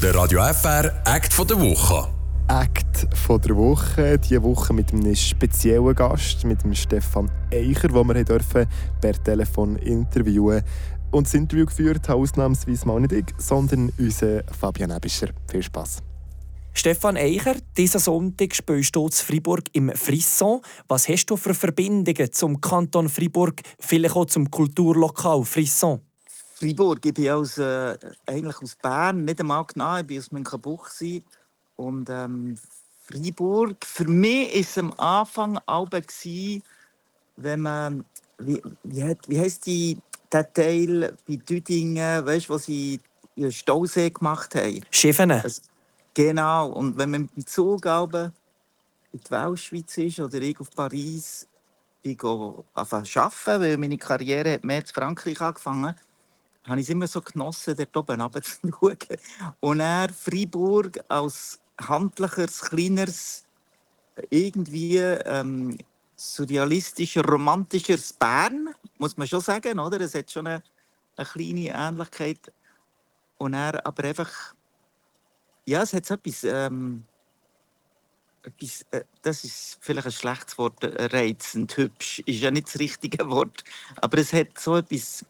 Der Radio FR Act von der Woche. Act von der Woche. Diese Woche mit einem speziellen Gast, mit dem Stefan Eicher, den wir dürfen per Telefon interviewen Und das Interview geführt hat ausnahmsweise mal nicht ich, sondern unser Fabian Ebischer. Viel Spaß. Stefan Eicher, diesen Sonntag spielst du in Fribourg im Frisson. Was hast du für Verbindungen zum Kanton Fribourg, vielleicht auch zum Kulturlokal Frisson? Fribourg, ich bin aus, äh, eigentlich aus Bern, nicht einmal genau, ich bin aus Münchenbuchsee. Und ähm, Fribourg, für mich war es am Anfang auch, wenn man, wie, wie, wie heisst die, der Teil bei Düdingen, weißt wo sie den Stausee gemacht haben? Schiffene. Genau, und wenn man mit dem Zug in die Weltschweiz ist oder ich auf Paris, ich gehe arbeiten, weil meine Karriere hat mehr in Frankreich angefangen habe ich es immer so genossen, dort oben runterzuschauen. Und er Freiburg als handlicheres, kleineres, irgendwie ähm, surrealistischer, romantischeres Bern, muss man schon sagen, oder? Es hat schon eine, eine kleine Ähnlichkeit. Und er aber einfach ja, es hat so etwas, ähm, äh, das ist vielleicht ein schlechtes Wort, äh, reizend, hübsch, ist ja nicht das richtige Wort, aber es hat so etwas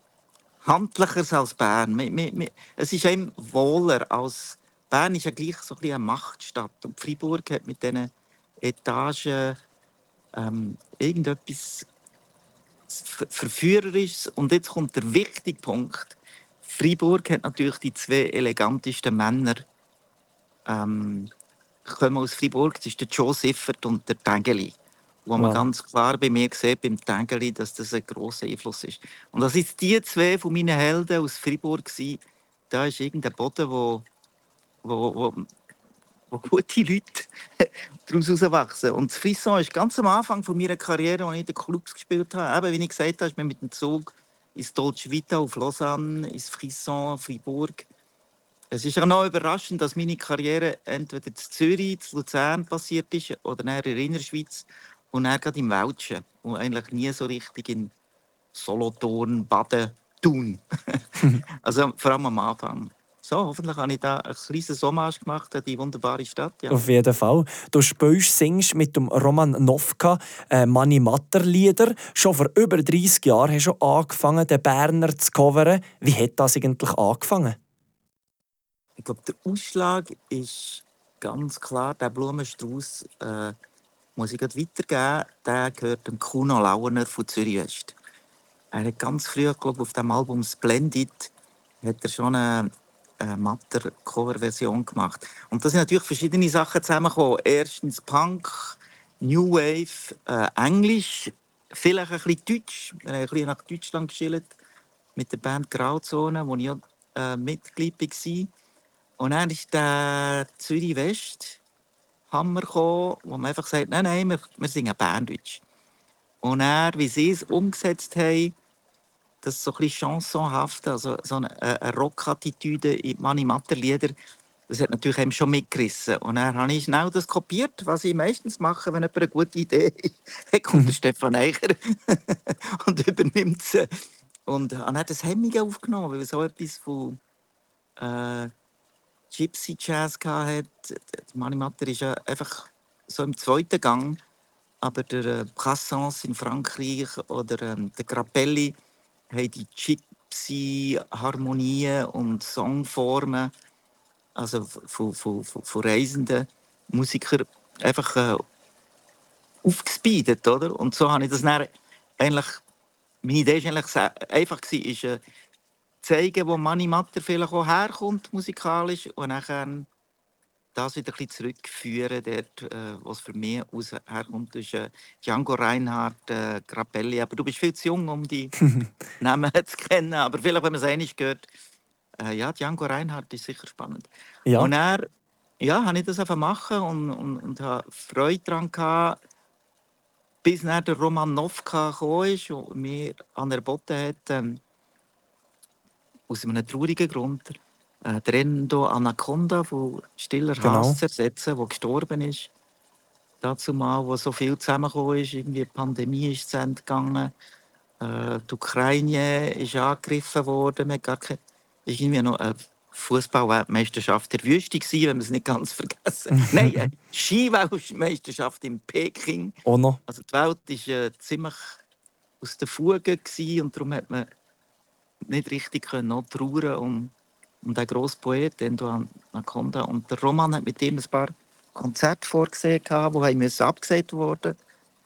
Handlicheres als Bern. Es ist einem wohler als Bern ist ja gleich so ein eine Machtstadt und Freiburg hat mit diesen Etagen ähm, irgendetwas Verführerisches. Und jetzt kommt der wichtige Punkt. Freiburg hat natürlich die zwei elegantesten Männer ähm, kommen aus Fribourg. Das ist der Joe Siffert und der Tengeli. Wo man ganz klar bei mir sieht, beim Tengeli, dass das ein grosser Einfluss ist. Und das sind die zwei von meinen Helden aus Fribourg. Gewesen. Da ist irgendein Boden, wo, wo, wo, wo gute Leute daraus herauswachsen. Und das Frisson ist ganz am Anfang von meiner Karriere, als ich in den Clubs gespielt habe. Eben, wie ich gesagt habe, ist man mit dem Zug ins Dolce Vita auf Lausanne, ins Frisson, Fribourg es ist auch noch überraschend, dass meine Karriere entweder in Zürich, in Luzern passiert ist oder in der Innerschweiz und dann gerade im Welschen und eigentlich nie so richtig in Solothurn, Baden, Thun. also vor allem am Anfang. So, hoffentlich habe ich da ein kleines Hommage gemacht an die wunderbare Stadt. Ja. Auf jeden Fall. Du spielst, singst mit dem Roman Novka äh, Mani Matter Lieder. Schon vor über 30 Jahren hast du angefangen, den Berner zu covern. Wie hat das eigentlich angefangen? Ich glaube, der Ausschlag ist ganz klar, der Blumenstrauß äh, muss ich gerade weitergeben. Der gehört dem Kuno Launer von Zürich West. Er hat ganz früh, glaube auf dem Album Splendid, hat er schon eine, eine Matter-Cover-Version gemacht. Und da sind natürlich verschiedene Sachen zusammengekommen. Erstens Punk, New Wave, äh, Englisch, vielleicht ein bisschen Deutsch. Wir haben ein bisschen nach Deutschland geschildert mit der Band Grauzone, wo ich auch, äh, Mitglied war. Und dann ist der Zürich West Hammer gekommen, wo man einfach sagt, nein, nein, wir, wir singen Berndeutsch. Und er, wie sie es umgesetzt haben, das so ein bisschen chansonhaft, also so eine, eine Rock-Attitüde in Mani Matter-Lieder, das hat natürlich eben schon mitgerissen. Und dann habe ich schnell das kopiert, was ich meistens mache, wenn jemand eine gute Idee hat. Kommt der Stefan Eicher und übernimmt sie. Und habe dann das Hemmung aufgenommen, weil so etwas von äh, Gypsy Jazz hatte. Mani Matter ist ja einfach so im zweiten Gang. Aber der äh, Brassens in Frankreich oder ähm, der Grappelli haben die Gypsy-Harmonien und Songformen also von, von, von, von reisenden Musikern einfach äh, aufgespeedet, oder? Und so habe ich das dann eigentlich, meine Idee war eigentlich einfach, ist, äh, zeigen, wo Mani Matter vielleicht auch herkommt musikalisch und dann das wieder ein bisschen zurückführen, dort, äh, was für mich aus herkommt, ist äh, Django Reinhardt, äh, Grappelli. Aber du bist viel zu jung, um die Namen zu kennen. Aber vielleicht, wenn man es einig gehört, äh, ja, Django Reinhardt ist sicher spannend. Ja. Und er, ja, habe ich das einfach machen und, und, und habe Freude daran gehabt, bis dann der Roman Novka gekommen ist und mir anerboten hat, ähm, aus einem traurigen Grund äh, der Endo Anaconda von Stiller genau. Hass ersetzen, der gestorben ist. Dazu mal, wo so viel zusammengekommen ist, irgendwie die Pandemie ist zu Ende gegangen, äh, die Ukraine ist angegriffen worden, man gar keine, ist irgendwie noch eine Fußballweltmeisterschaft der Wüste gewesen, wenn wir es nicht ganz vergessen. Nein, eine Skiweltmeisterschaft in Peking. Auch noch. Also die Welt war äh, ziemlich aus der Fuge gewesen, und darum hat man nicht richtig können trauern um, um den grossen Poet, Endo Anaconda. Und der Roman hat mit ihm ein paar Konzerte vorgesehen, die haben abgesagt wurden,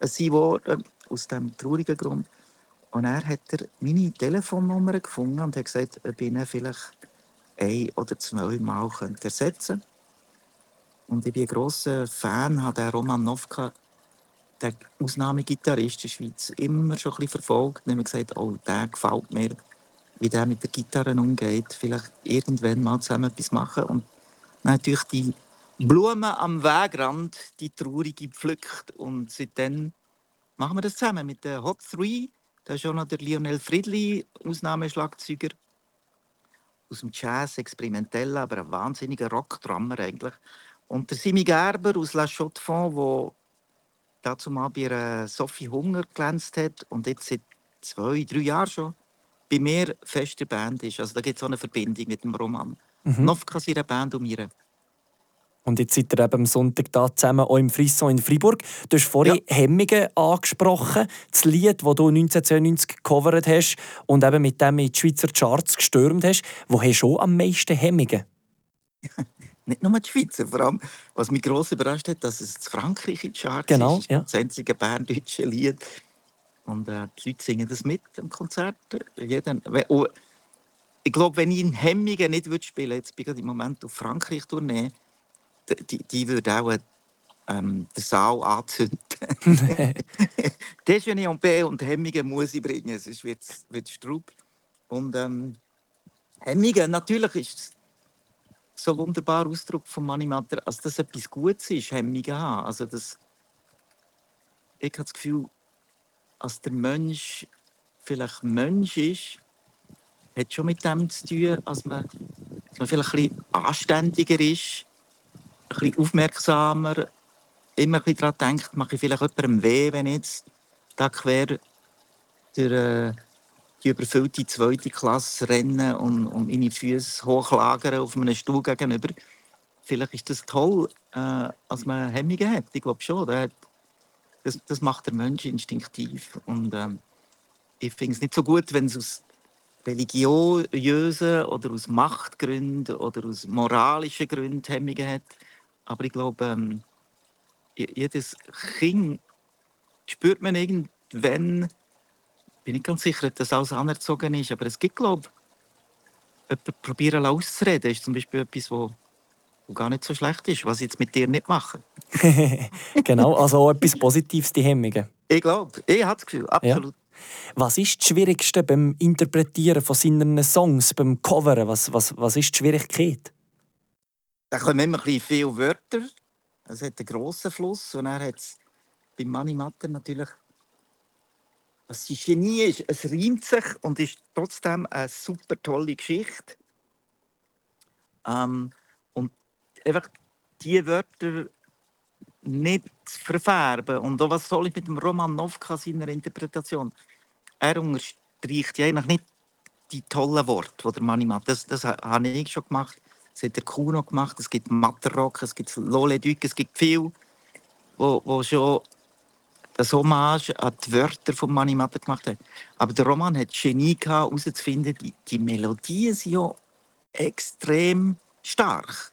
sein worden, aus diesem traurigen Grund. Und er hat er meine Telefonnummer gefunden und hat gesagt, ob ich ihn vielleicht ein oder zwei Mal ersetzen. Und ich bin ein grosser Fan, habe den Roman Novka, der Ausnahmegitarrist in der Schweiz, immer schon ein bisschen verfolgt. Und habe gesagt, oh, der gefällt mir, wie der mit der Gitarre umgeht. Vielleicht irgendwann mal zusammen etwas machen. Und natürlich die Blumen am Wegrand, die traurige pflückt. Und seitdem machen wir das zusammen mit den Hot Three. Da ist auch noch der Lionel Friedli, Ausnahmeschlagzeuger aus dem Jazz, experimentell, aber ein wahnsinniger Rockdrummer eigentlich. Und der Simi Gerber aus La Chaux de Fonds, der dazu mal bei Sophie Hunger glänzt hat und jetzt seit zwei, drei Jahren schon bei mir feste Band ist. Also da gibt es auch eine Verbindung mit dem Roman. Mhm. Novka ist ihre Band und mir. Und jetzt seid ihr eben am Sonntag da zusammen auch im Frisson in Fribourg. Du hast vorhin ja. Hemmingen angesprochen. Das Lied, das du 1992 gecovert hast und eben mit dem in die Schweizer Charts gestürmt hast. Wo hast du am meisten Hemmungen? Nicht nur die Schweizer, vor allem, was mich gross überrascht hat, dass es in Frankreich in die Charts genau, ist. Ja. Das einzige berndeutsche Lied. Und äh, die Leute singen das mit am Konzert. Jeder, oh, ich glaube, wenn ich in Hemmingen nicht spielen würde, jetzt bin ich im Moment auf Frankreich-Tournee, die, die würde auch ähm, den Saal anzünden. Déjeuner B und Hemmingen muss ich bringen, sonst wird es Strub. Und ähm, Hemmingen, natürlich ist es so ein wunderbarer Ausdruck von Manimatter, als dass etwas Gutes ist, Hemmungen haben. Also das, ich habe das Gefühl, als der Mensch vielleicht Mensch ist, hat schon mit dem zu tun, als man, als man vielleicht ein bisschen anständiger ist, ein bisschen aufmerksamer, immer ein bisschen daran denkt, mache ich vielleicht jemandem weh, wenn jetzt da quer durch äh, die überfüllte zweite Klasse rennen und, und meine Füße hochlagern auf einem Stuhl gegenüber. Vielleicht ist das toll, äh, als man Hemmungen hat. Ich glaube schon. Das, das macht der Mensch instinktiv. Und ähm, ich finde es nicht so gut, wenn es aus religiösen oder aus Machtgründen oder aus moralischen Gründen Hemmungen hat. Aber ich glaube, ähm, jedes Kind spürt man irgendwann, bin ich ganz sicher, dass alles anerzogen ist, aber es gibt, glaube ich, jemanden probieren auszureden, ist zum Beispiel etwas, wo, wo gar nicht so schlecht ist, was ich jetzt mit dir nicht mache. genau, also auch etwas Positives, die Hemmungen. Ich glaube, ich habe das Gefühl, absolut. Ja. Was ist das Schwierigste beim Interpretieren von seinen Songs, beim Coveren? Was, was, was ist die Schwierigkeit? Da kommen immer ein viele Wörter. Es hat einen grossen Fluss. Und er hat es beim Mani Matter natürlich. Was ein Genie ist, es reimt sich und ist trotzdem eine super tolle Geschichte. Ähm, und einfach diese Wörter nicht verfärben. Und auch was soll ich mit dem Roman Novka seiner Interpretation? Er unterstreicht ja eigentlich nicht die tollen Worte, die der Mani macht. Das, das habe ich schon gemacht. Das hat der Kuno gemacht, es gibt Matterrock, es gibt Lole Duc, es gibt viel, wo, wo schon das Hommage an die Wörter von Mani Matter gemacht hat. Aber der Roman hat Genie gehabt, herauszufinden, die, die Melodien sind ja extrem stark.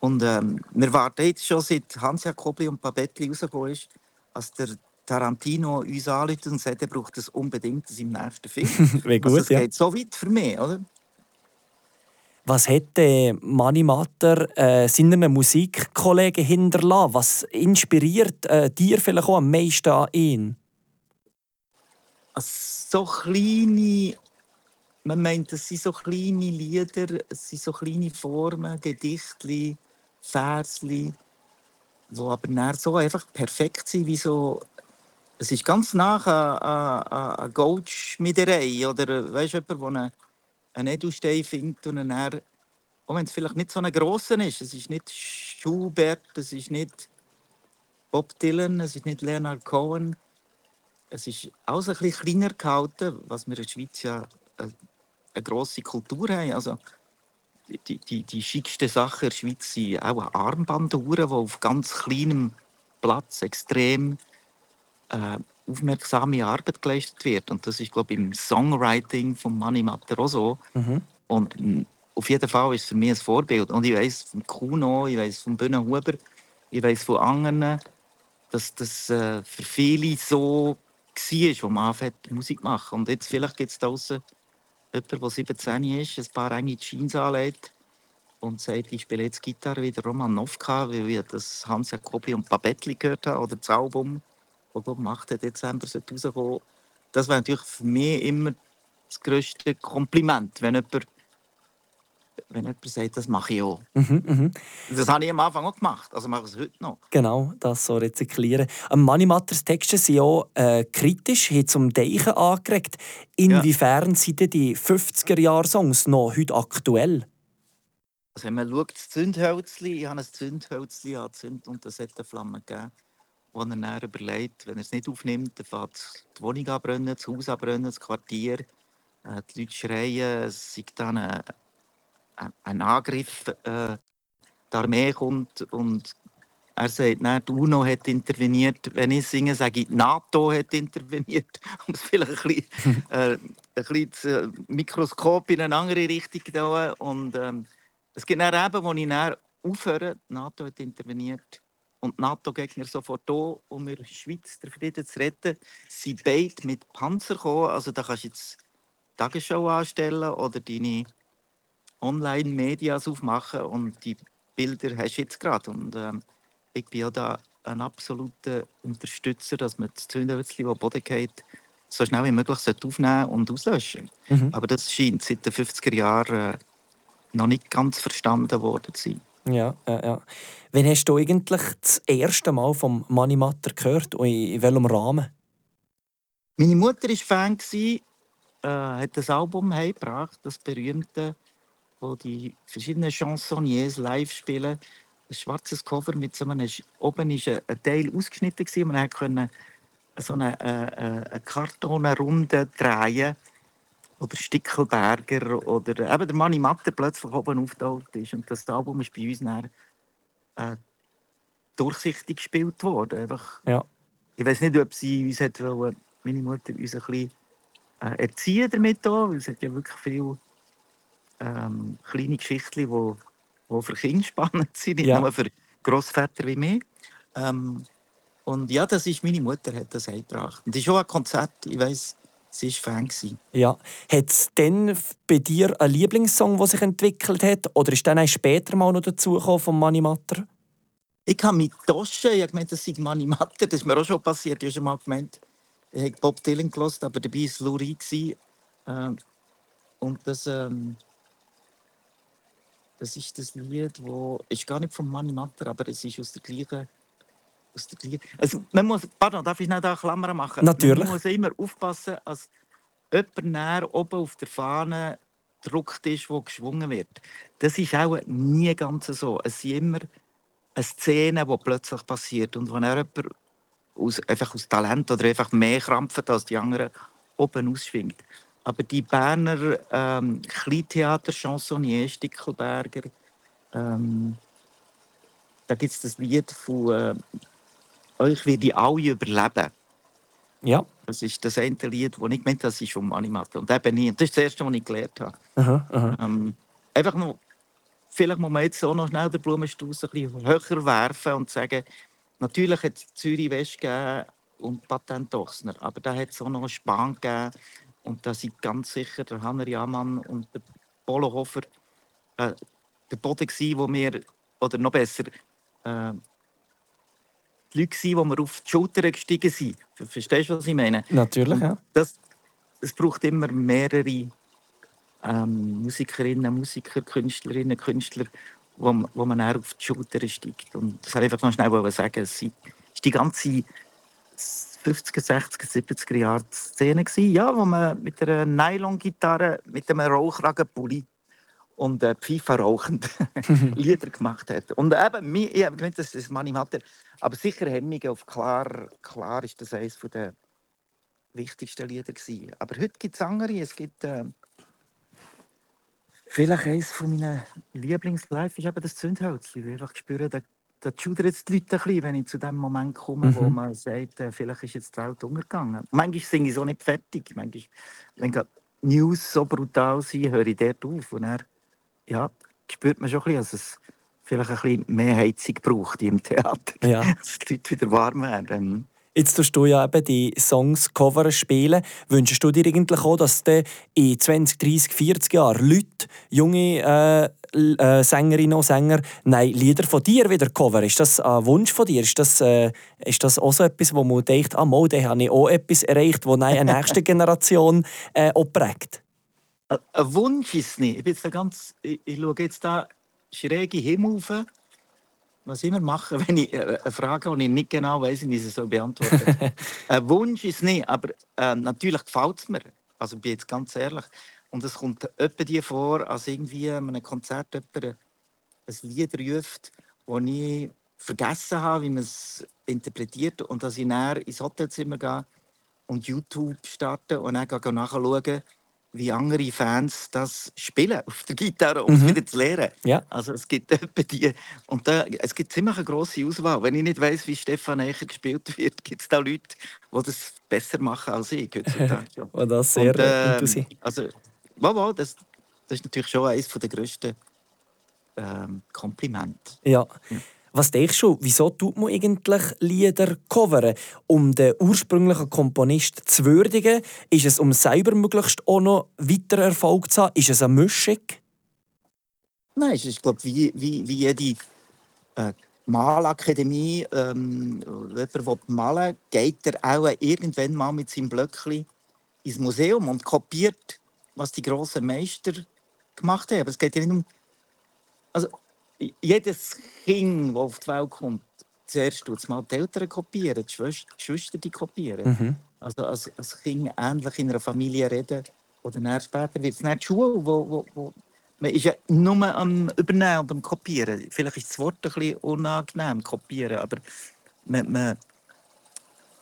Und ähm, wir warten jetzt schon seit Hans Jakobli und Pabettli rausgekommen ist, als der Tarantino uns anruft und sagt, er braucht das unbedingt das im nächsten Film. Wie gut, also, das ja. geht so weit für mich, oder? Was hätte Mani Matter äh, seinen Musikkollegen hinterlassen? Was inspiriert äh, dir vielleicht auch am meisten an ihn? So kleine, man meint, es sind so kleine Lieder, es sind so kleine Formen, Gedichte, Versli, die aber so einfach perfekt sind, wie so es ist ganz nach einer, einer Goldschmiederei oder weißt du, jemand, der einen Edelstein findet und dann, auch wenn es vielleicht nicht so ein grosser ist, es ist nicht Schubert, es ist nicht Bob Dylan, es ist nicht Leonard Cohen, es ist alles ein bisschen kleiner gehalten, was wir in der Schweiz ja eine, eine grosse Kultur haben. Also die, die, die schicksten Sachen in der Schweiz sind auch Armbanduhren, die auf ganz kleinem Platz extrem äh, aufmerksame Arbeit geleistet wird. Und das ist, glaube ich, im Songwriting von Manny Matter auch so. Mhm. Und mm, auf jeden Fall ist es für mich ein Vorbild. Und ich weiß von Kuno, ich weiß von Bühne Huber, ich weiß von anderen, dass das äh, für viele so war, wo man anfängt, Musik zu machen. Und jetzt vielleicht gibt es da draußen jemand, der 17 ist, ein paar enge Jeans anlegt und sagt, ich spiele jetzt Gitarre wie der Roman Novka, weil ich das Hans Jacobi und Pabettli gehört habe, oder das Album, das am 8. Dezember rauskommen Das wäre natürlich für mich immer das grösste Kompliment, wenn jemand, wenn jemand sagt, das mache ich auch. Mhm, mhm. Das habe ich am Anfang auch gemacht, also mache ich es heute noch. Genau, das so rezyklieren. Am Manimatters Texte sind ja äh, kritisch, haben zum Deichen angeregt. Inwiefern sind denn die 50er-Jahre-Songs noch heute aktuell? Also wenn man schaut, das Zündhölzli, ich habe ein Zündhölzli angezündet und das hat eine Flamme gegeben, wo er dann überlegt, wenn er es nicht aufnimmt, dann fängt die Wohnung anbrennen, das Haus anbrennen, das Quartier. Äh, die Leute schreien, es sei dann ein, ein Angriff, äh, die Armee kommt und er sagt, nein, die UNO hat interveniert. Wenn ich singe, sage ich, die NATO hat interveniert. Um es vielleicht ein bisschen, äh, ein bisschen das äh, Mikroskop in eine andere Richtung zu. Und ähm, es gibt dann eben, wo ich dann aufhöre, die NATO hat interveniert und die NATO-Gegner sofort da, um in der Schweiz den Frieden zu retten, sind beide mit Panzer gekommen. Also da kannst du jetzt die Tagesschau anstellen oder deine Online-Medias aufmachen und die Bilder hast du jetzt gerade. Und ähm, ich bin ja da ein absoluter Unterstützer, dass man das Zündhölzchen, das Boden geht, so schnell wie möglich aufnehmen und auslöschen. Mhm. Aber das scheint seit den 50er Jahren äh, noch nicht ganz verstanden worden zu sein. Ja, ja, ja. Wann hast du eigentlich das erste Mal vom Money Matter gehört und in welchem Rahmen? Meine Mutter war Fan, äh, hat das Album heimgebracht, das berühmte, wo die verschiedenen Chansonniers live spielen. Ein schwarzes Cover mit so einem, oben war ein Teil ausgeschnitten, man konnte so eine, äh, äh, eine Kartonrunde drehen oder Stickelberger oder eben der Manni Matter plötzlich oben auftaucht ist. Und das Album ist bei uns dann, äh, durchsichtig gespielt worden. Einfach, ja. Ich weiß nicht, ob sie uns hat wollen, meine Mutter uns ein bisschen äh, erziehen damit auch, weil es hat ja wirklich viele ähm, kleine Geschichten, die wo, wo für Kinder spannend sind, nicht ja. nur für Großväter wie mich. Ähm, und ja, das ist meine Mutter hat das eingebracht. Und das ist auch ein Konzert, ich weiß Sie war Fan. Ja. Hat es denn bei dir einen Lieblingssong, der sich entwickelt hat? Oder ist dann später mal noch dazugekommen vom Mani Matter? Ich habe mit Tosche, ich habe gemeint, das sei Mani Matter, das ist mir auch schon passiert. Ich habe schon mal gemeint, ich habe Bob Dylan gehört, aber dabei war es Lou Reed. Ähm, und das, ähm, das ist das Lied, das ist gar nicht von Mani Matter, aber es ist aus der gleichen aus der gleichen. Also, man muss, pardon, darf ich nicht eine Klammer machen? Natürlich. Man muss immer aufpassen, dass jemand näher oben auf der Fahne gedruckt ist, wo geschwungen wird. Das ist auch nie ganz so. Es sind immer eine Szene, die plötzlich passiert und wenn jemand aus, einfach aus Talent oder einfach mehr krampft als die anderen oben ausschwingt. Aber die Berner ähm, Kleintheater, Chansonnier, Stickelberger, ähm, da gibt es das Lied von äh, euch werde ich alle überleben. Ja. Das ist das eine Lied, das ich gemeint das ist vom Animator. Und eben nie. Das ist das erste, was ich gelernt habe. Aha, aha. Ähm, einfach noch, vielleicht muss man jetzt auch noch schnell den Blumenstrauß ein bisschen höher werfen und sagen, natürlich hat es Zürich West gegeben und Patent Ochsner, aber da hat es auch noch einen Span gegeben. Und da sind ganz sicher der Hanner Jamann und der Polo Hofer äh, der Boden gewesen, wo wir, oder noch besser, äh, die Leute, die wir auf die Schulter gestiegen sind. Verstehst du, was ich meine? Natürlich, ja. Das, es braucht immer mehrere ähm, Musikerinnen, Musiker, Künstlerinnen, Künstler, wo, wo man auch auf die Schulter steigt. Und das wollte ich einfach noch schnell sagen. Es war die ganze 50er, 60er, 70er Jahre Szene, ja, wo man mit einer Nylon-Gitarre, mit einem Rollkragenpulli und äh, Pfeife rauchend Lieder gemacht hat. Und eben, ich habe gemeint, das ist Mani Matter. Aber sicher Hemmungen auf klar, klar ist das eines der wichtigsten Lieder gewesen. Aber heute gibt es andere. Es gibt äh, Vielleicht eines von meinen Lieblingslive ist eben das Zündhölzchen. Ich einfach spüre, da, da schudern jetzt die Leute ein bisschen, wenn ich zu dem Moment komme, wo Mhm. man sagt, äh, vielleicht ist jetzt die Welt untergegangen. Manchmal singe ich so nicht fertig. Manchmal, wenn gerade News so brutal sind, höre ich dort auf. Und dann, ja, spürt man schon ein bisschen, dass es vielleicht ein bisschen mehr Heizung braucht im Theater. Ja. Dass die Leute wieder warm werden. Jetzt tust du ja eben die Songs covern spielen. Wünschst du dir eigentlich auch, dass dann in 20, 30, 40 Jahren Leute, junge äh, äh, Sängerinnen und Sänger, nein, Lieder von dir wieder covern? Ist das ein Wunsch von dir? Ist das, äh, ist das auch so etwas, wo man denkt, ah, mal, da habe ich auch etwas erreicht, das eine nächste Generation äh, auch prägt? Ein ein Wunsch ist es nicht. Ich, bin jetzt da ganz, ich, ich schaue jetzt da schräg in den Himmel rauf. Was immer machen, wenn ich äh, eine Frage habe, die ich nicht genau weiß, wie ich sie so beantworten Ein Wunsch ist nicht, aber äh, natürlich gefällt es mir. Also ich bin jetzt ganz ehrlich. Und es kommt öppe dir vor, als irgendwie an einem Konzert jemand ein Lied ruft, das ich vergessen habe, wie man es interpretiert. Und dass ich dann ins Hotelzimmer gehe und YouTube starte und dann nachschauen, wie andere Fans das spielen auf der Gitarre, um es Mhm. wieder zu lernen. Ja. Also es gibt etwa die und da, es gibt ziemlich eine grosse Auswahl. Wenn ich nicht weiß, wie Stefan Eicher gespielt wird, gibt es da Leute, die das besser machen als ich heutzutage. Und das sehr Und, interessiert. also, ja, ja, das, das ist natürlich schon eines der grössten ähm, Komplimente. Ja. Was denkst du, wieso tut man eigentlich Lieder covern? Um den ursprünglichen Komponist zu würdigen? Ist es, um selber möglichst auch noch weiter Erfolg zu haben? Ist es eine Mischung? Nein, es ist, glaube wie, wie, wie jede äh, Malakademie, ähm, jemand will malen, geht er auch irgendwann mal mit seinem Blöckchen ins Museum und kopiert, was die grossen Meister gemacht haben. Aber es geht ja nicht um... Also, jedes Kind, das auf die Welt kommt, zuerst tut es mal die Eltern kopieren, die Schwester, die Schwester die kopieren. Mhm. Also als, als Kind ähnlich in einer Familie reden oder dann später wird es nicht die Schule, wo, wo, wo man ist ja nur am Übernehmen und am Kopieren. Vielleicht ist das Wort ein bisschen unangenehm, kopieren, aber man, man,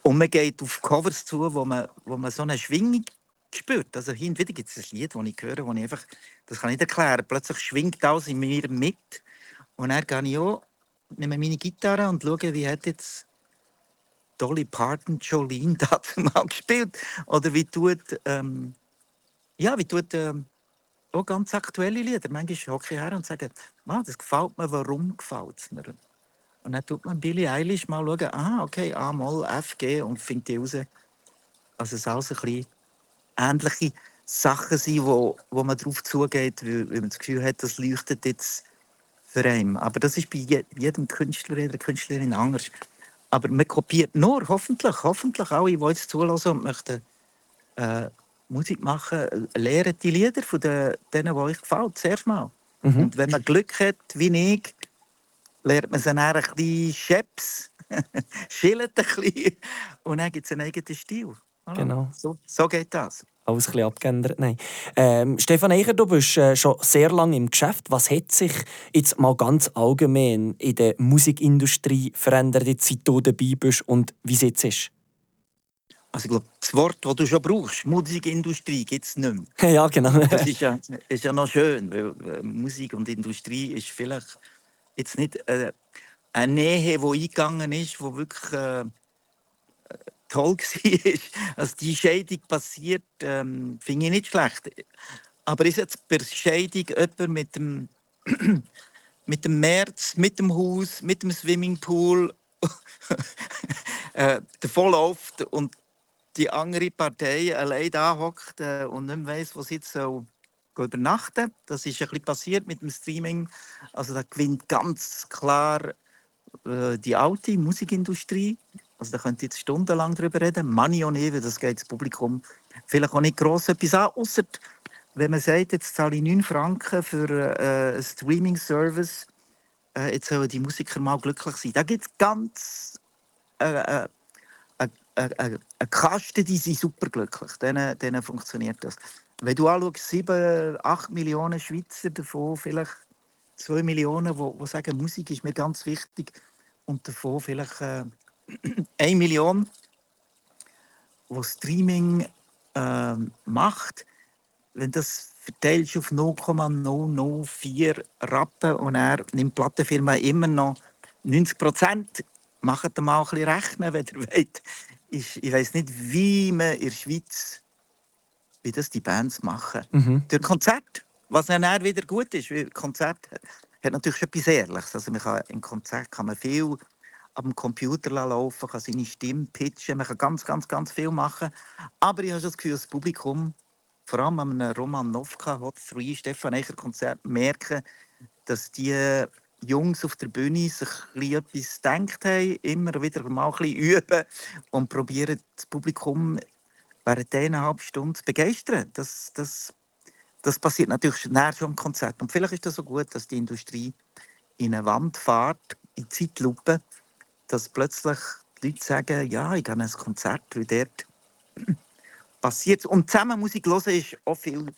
und man geht auf Covers zu, wo man, wo man so eine Schwingung spürt. Also hin und wieder gibt es ein Lied, das ich höre, wo ich einfach, das kann ich nicht erklären, plötzlich schwingt alles in mir mit und dann gehe ich auch, nehme meine Gitarre und schaue, wie hat jetzt Dolly Parton Jolene dazu mal gespielt. Oder wie tut, ähm, ja, wie tut ähm, auch ganz aktuelle Lieder. Manchmal hocke ich her und sage, ah, das gefällt mir, warum gefällt es mir? Und dann tut man Billie Eilish mal schauen, ah, okay, A, Moll, F, G und findet die raus. Also es alles ein bisschen ähnliche Sachen sind, wo, wo man darauf zugeht, weil, weil man das Gefühl hat, das leuchtet jetzt für einen. Aber das ist bei je, jedem Künstler, jeder Künstlerin anders. Aber man kopiert nur, hoffentlich, hoffentlich alle, die jetzt zulassen und möchten äh, Musik machen, lernen die Lieder von den, denen, die euch gefällt, zuerst mal. Mhm. Und wenn man Glück hat, wie ich, lernt man sie dann ein bisschen Scheps, schillt ein bisschen und dann gibt es einen eigenen Stil. Voilà. Genau. So, so geht das. Alles ein bisschen abgeändert. Nein. Ähm, Stefan Eicher, du bist äh, schon sehr lange im Geschäft. Was hat sich jetzt mal ganz allgemein in der Musikindustrie verändert, jetzt, seit du dabei bist und wie es jetzt ist? Also ich glaube, das Wort, das du schon brauchst, Musikindustrie, gibt es nicht mehr. ja, genau. Das ist ja, ist ja noch schön, weil äh, Musik und Industrie ist vielleicht jetzt nicht äh, eine Nähe, die eingegangen ist, die wirklich äh, toll war. Dass die Scheidung passiert, ähm, finde ich nicht schlecht. Aber ist jetzt per Scheidung jemand mit dem, mit dem März, mit dem Haus, mit dem Swimmingpool äh, davonläuft und die andere Partei allein da hockt äh, und nicht mehr weiss, wo sie jetzt soll übernachten Das ist ein bisschen passiert mit dem Streaming. Also da gewinnt ganz klar äh, die alte Musikindustrie. Also da könnt ihr jetzt stundenlang drüber reden. Money on Eve, das geht das Publikum vielleicht auch nicht gross etwas an, außer wenn man sagt, jetzt zahle ich 9 Franken für äh, einen Streaming-Service, äh, jetzt sollen die Musiker mal glücklich sein. Da gibt es ganz äh, äh, eine, eine, eine Kaste, die sind superglücklich. Denen, denen funktioniert das. Wenn du anschaust, 7, 8 Millionen Schweizer, davon vielleicht 2 Millionen, die sagen, Musik ist mir ganz wichtig und davon vielleicht äh, 1 Million, die Streaming äh, macht. Wenn das verteilst auf 0,004 Rappen und er nimmt die Plattenfirma immer noch 90 Prozent. Macht mal ein bisschen rechnen, wenn ihr wollt. Ich, ich weiß nicht, wie man in der Schweiz, wie das die Bands machen. Mhm. Durch Konzert, was dann wieder gut ist, weil Konzert hat natürlich schon etwas Ehrliches. Also man kann, Im Konzert kann man viel am Computer laufen, kann seine Stimme pitchen, man kann ganz, ganz, ganz viel machen. Aber ich habe schon das Gefühl, das Publikum, vor allem an einem Roman Novka Hot 3 Stefan Eicher Konzert, merken, dass die Jungs auf der Bühne sich etwas gedacht haben, immer wieder mal ein üben und probieren, das Publikum während eineinhalb Stunden zu begeistern. Das, das, das passiert natürlich näher schon am Konzert. Und vielleicht ist das so gut, dass die Industrie in eine Wand fährt, in Zeitlupe, dass plötzlich die Leute sagen, ja, ich gehe an ein Konzert, weil dort passiert Und zusammen Musik hören ist auch viel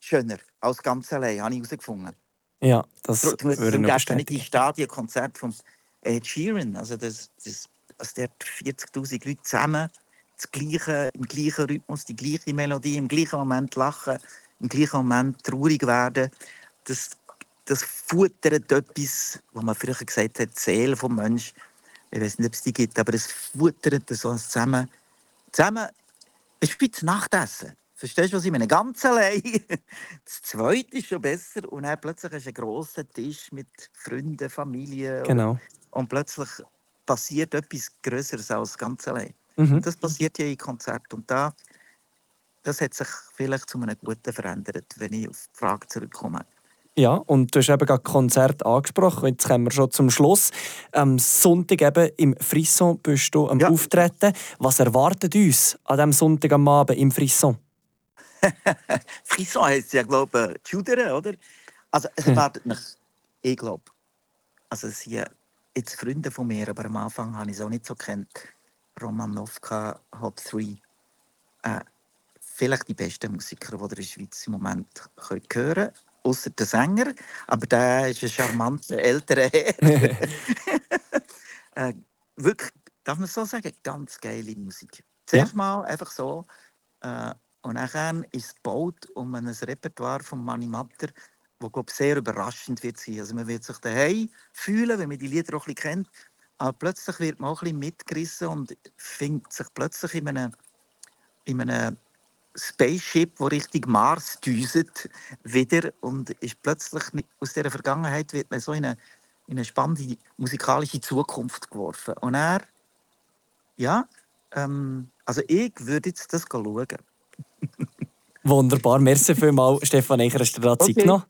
schöner als ganz allein, habe ich herausgefunden. Ja, das würde ich ja nicht bestätigen. ins Stadionkonzert von Ed Sheeran. Also das, das, also dort 40'000 Leute zusammen, das gleiche, im gleichen Rhythmus, die gleiche Melodie, im gleichen Moment lachen, im gleichen Moment traurig werden. Das, das futtert etwas, was man früher gesagt hat, die Seele des Menschen. Ich weiß nicht, ob es die gibt, aber es futtert so ein zusammen. Zusammen, es ist wie das Nachtessen. Verstehst du, was ich meine? Ganz allein. Das zweite ist schon besser. Und dann plötzlich hast du einen grossen Tisch mit Freunden, Familie. Genau. Und plötzlich passiert etwas Größeres als ganz allein. Mhm. Das passiert ja in Konzerten. Und da, das hat sich vielleicht zu einem Guten verändert, wenn ich auf die Frage zurückkomme. Ja, und du hast eben gerade Konzert angesprochen. Jetzt kommen wir schon zum Schluss. Am Sonntag eben im Frisson bist du am Ja. Auftreten. Was erwartet uns an diesem Sonntag am Abend im Frisson? Frisson heisst ja, glaube ich, Schudern, oder? Also, es erwartet mich, ich glaube, also es sind jetzt Freunde von mir, aber am Anfang habe ich es auch nicht so kennt. Romanovka, Hot 3. Äh, vielleicht die besten Musiker, die ihr in der Schweiz im Moment hören könnt. Außer der Sänger, aber der ist ein charmanter älterer Herr. äh, wirklich, darf man so sagen, ganz geile Musik. Zuerst mal einfach so. Äh, und dann ist es gebaut um ein Repertoire von Mani Matter, das glaub, sehr überraschend wird sein. Also man wird sich daheim fühlen, wenn man die Lieder auch ein bisschen kennt. Aber plötzlich wird man auch ein bisschen mitgerissen und findet sich plötzlich in einem, in einem Spaceship, wo Richtung Mars düset, wieder und ist plötzlich aus dieser Vergangenheit wird man so in eine, in eine spannende musikalische Zukunft geworfen. Und er, ja, ähm, also ich würde jetzt das schauen. Wunderbar. Merci vielmals, Stefan Eicher, hast du dir da Zeit Okay. genommen.